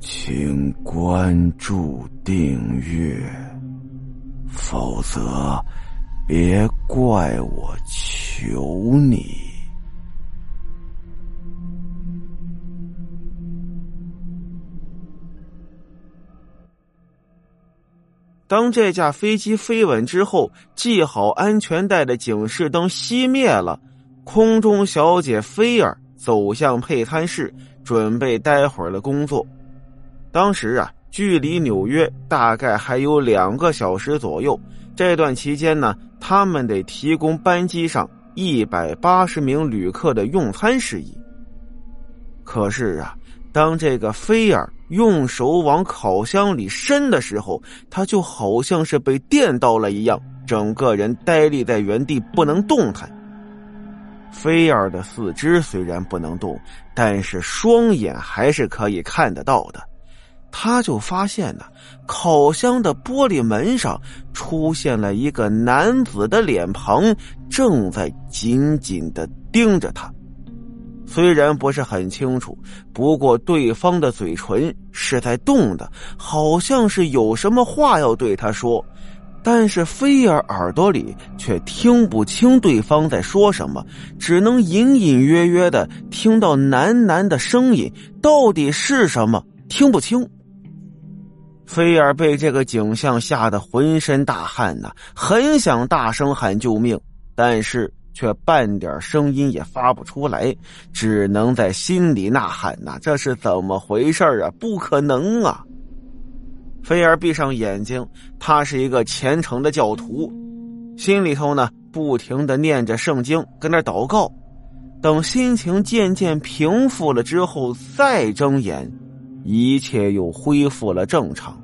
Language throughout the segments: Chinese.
请关注订阅，否则别怪我求你。当这架飞机飞稳之后，系好安全带的警示灯熄灭了，空中小姐菲儿走向配餐室，准备待会儿的工作。当时啊，距离纽约大概还有两个小时左右。这段期间呢，他们得提供班机上一百八十名旅客的用餐事宜。可是啊，当这个菲尔用手往烤箱里伸的时候，他就好像是被电到了一样，整个人呆立在原地不能动弹。菲尔的四肢虽然不能动，但是双眼还是可以看得到的。他就发现呢，烤箱的玻璃门上出现了一个男子的脸庞，正在紧紧的盯着他。虽然不是很清楚，不过对方的嘴唇是在动的，好像是有什么话要对他说。但是菲尔耳朵里却听不清对方在说什么，只能隐隐约约的听到喃喃的声音，到底是什么听不清。菲尔被这个景象吓得浑身大汗呐，很想大声喊救命，但是却半点声音也发不出来，只能在心里呐喊呐：“这是怎么回事啊？不可能啊！”菲尔闭上眼睛，他是一个虔诚的教徒，心里头呢不停的念着圣经，跟那祷告。等心情渐渐平复了之后，再睁眼。一切又恢复了正常，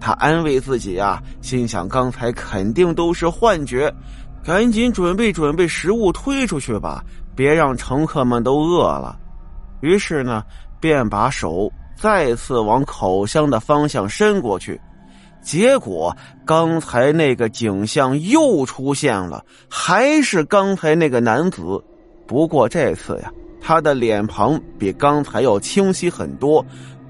他安慰自己啊，心想刚才肯定都是幻觉，赶紧准备准备食物推出去吧，别让乘客们都饿了。于是呢，便把手再次往烤箱的方向伸过去，结果刚才那个景象又出现了，还是刚才那个男子，不过这次呀，他的脸庞比刚才要清晰很多。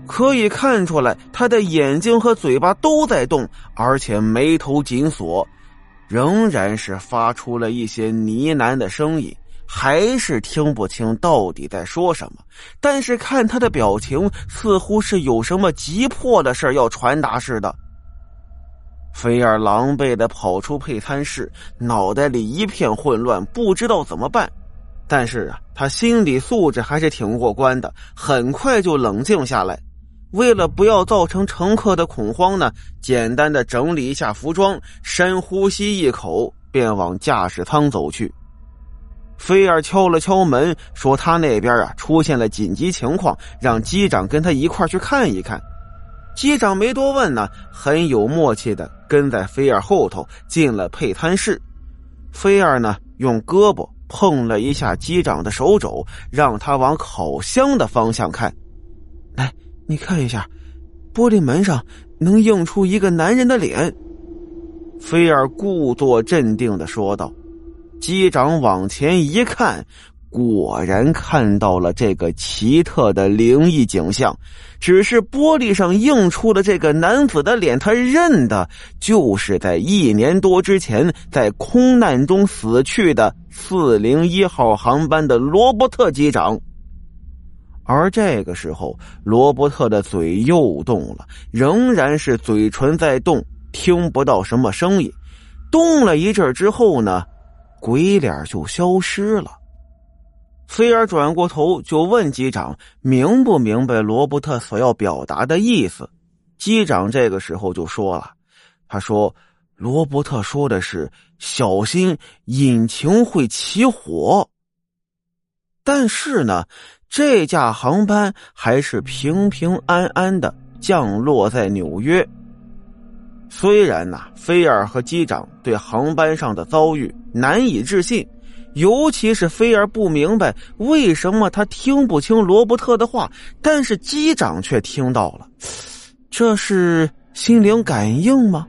可以看出来，他的眼睛和嘴巴都在动，而且眉头紧锁，仍然是发出了一些呢喃的声音，还是听不清到底在说什么。但是看他的表情，似乎是有什么急迫的事要传达似的。菲尔狼狈的跑出配餐室，脑袋里一片混乱，不知道怎么办。但是啊，他心理素质还是挺过关的，很快就冷静下来。为了不要造成乘客的恐慌呢，简单的整理一下服装，深呼吸一口，便往驾驶舱走去。菲尔敲了敲门，说他那边啊出现了紧急情况，让机长跟他一块去看一看。机长没多问呢，很有默契的跟在菲尔后头进了配餐室。菲尔呢用胳膊碰了一下机长的手肘，让他往烤箱的方向看。来。你看一下，玻璃门上能映出一个男人的脸。菲尔故作镇定的说道。机长往前一看，果然看到了这个奇特的灵异景象。只是玻璃上映出的这个男子的脸，他认的就是在一年多之前在空难中死去的四零一号航班的罗伯特机长。而这个时候，罗伯特的嘴又动了，仍然是嘴唇在动，听不到什么声音。动了一阵之后呢，鬼脸就消失了。菲尔转过头就问机长：“明不明白罗伯特所要表达的意思？”机长这个时候就说了：“他说，罗伯特说的是小心引擎会起火。但是呢。”这架航班还是平平安安的降落在纽约。虽然呐，菲尔和机长对航班上的遭遇难以置信，尤其是菲尔不明白为什么他听不清罗伯特的话，但是机长却听到了，这是心灵感应吗？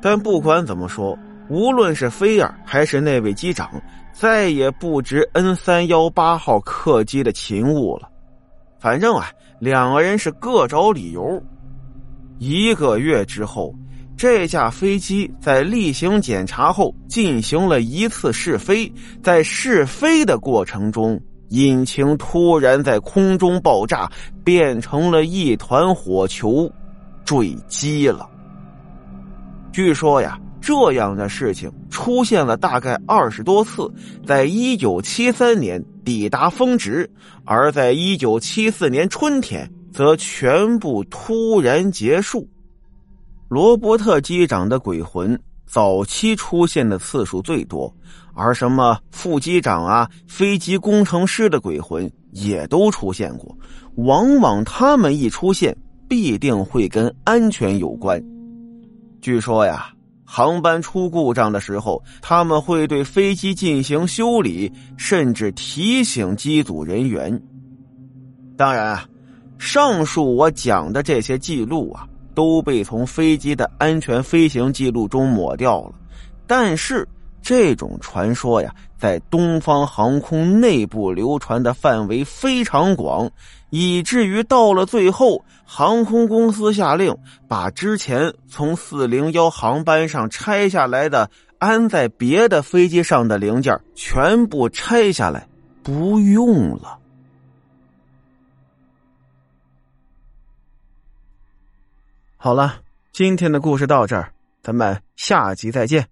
但不管怎么说，无论是菲尔还是那位机长。再也不值 N 三幺八号客机的勤务了。反正啊，两个人是各找理由。一个月之后，这架飞机在例行检查后进行了一次试飞，在试飞的过程中，引擎突然在空中爆炸，变成了一团火球，坠机了。据说呀。这样的事情出现了大概二十多次，在一九七三年抵达峰值，而在一九七四年春天则全部突然结束。罗伯特机长的鬼魂早期出现的次数最多，而什么副机长啊、飞机工程师的鬼魂也都出现过。往往他们一出现，必定会跟安全有关。据说呀。航班出故障的时候，他们会对飞机进行修理，甚至提醒机组人员。当然啊，上述我讲的这些记录啊，都被从飞机的安全飞行记录中抹掉了。但是这种传说呀，在东方航空内部流传的范围非常广。以至于到了最后，航空公司下令把之前从四零幺航班上拆下来的安在别的飞机上的零件全部拆下来，不用了。好了，今天的故事到这儿，咱们下集再见。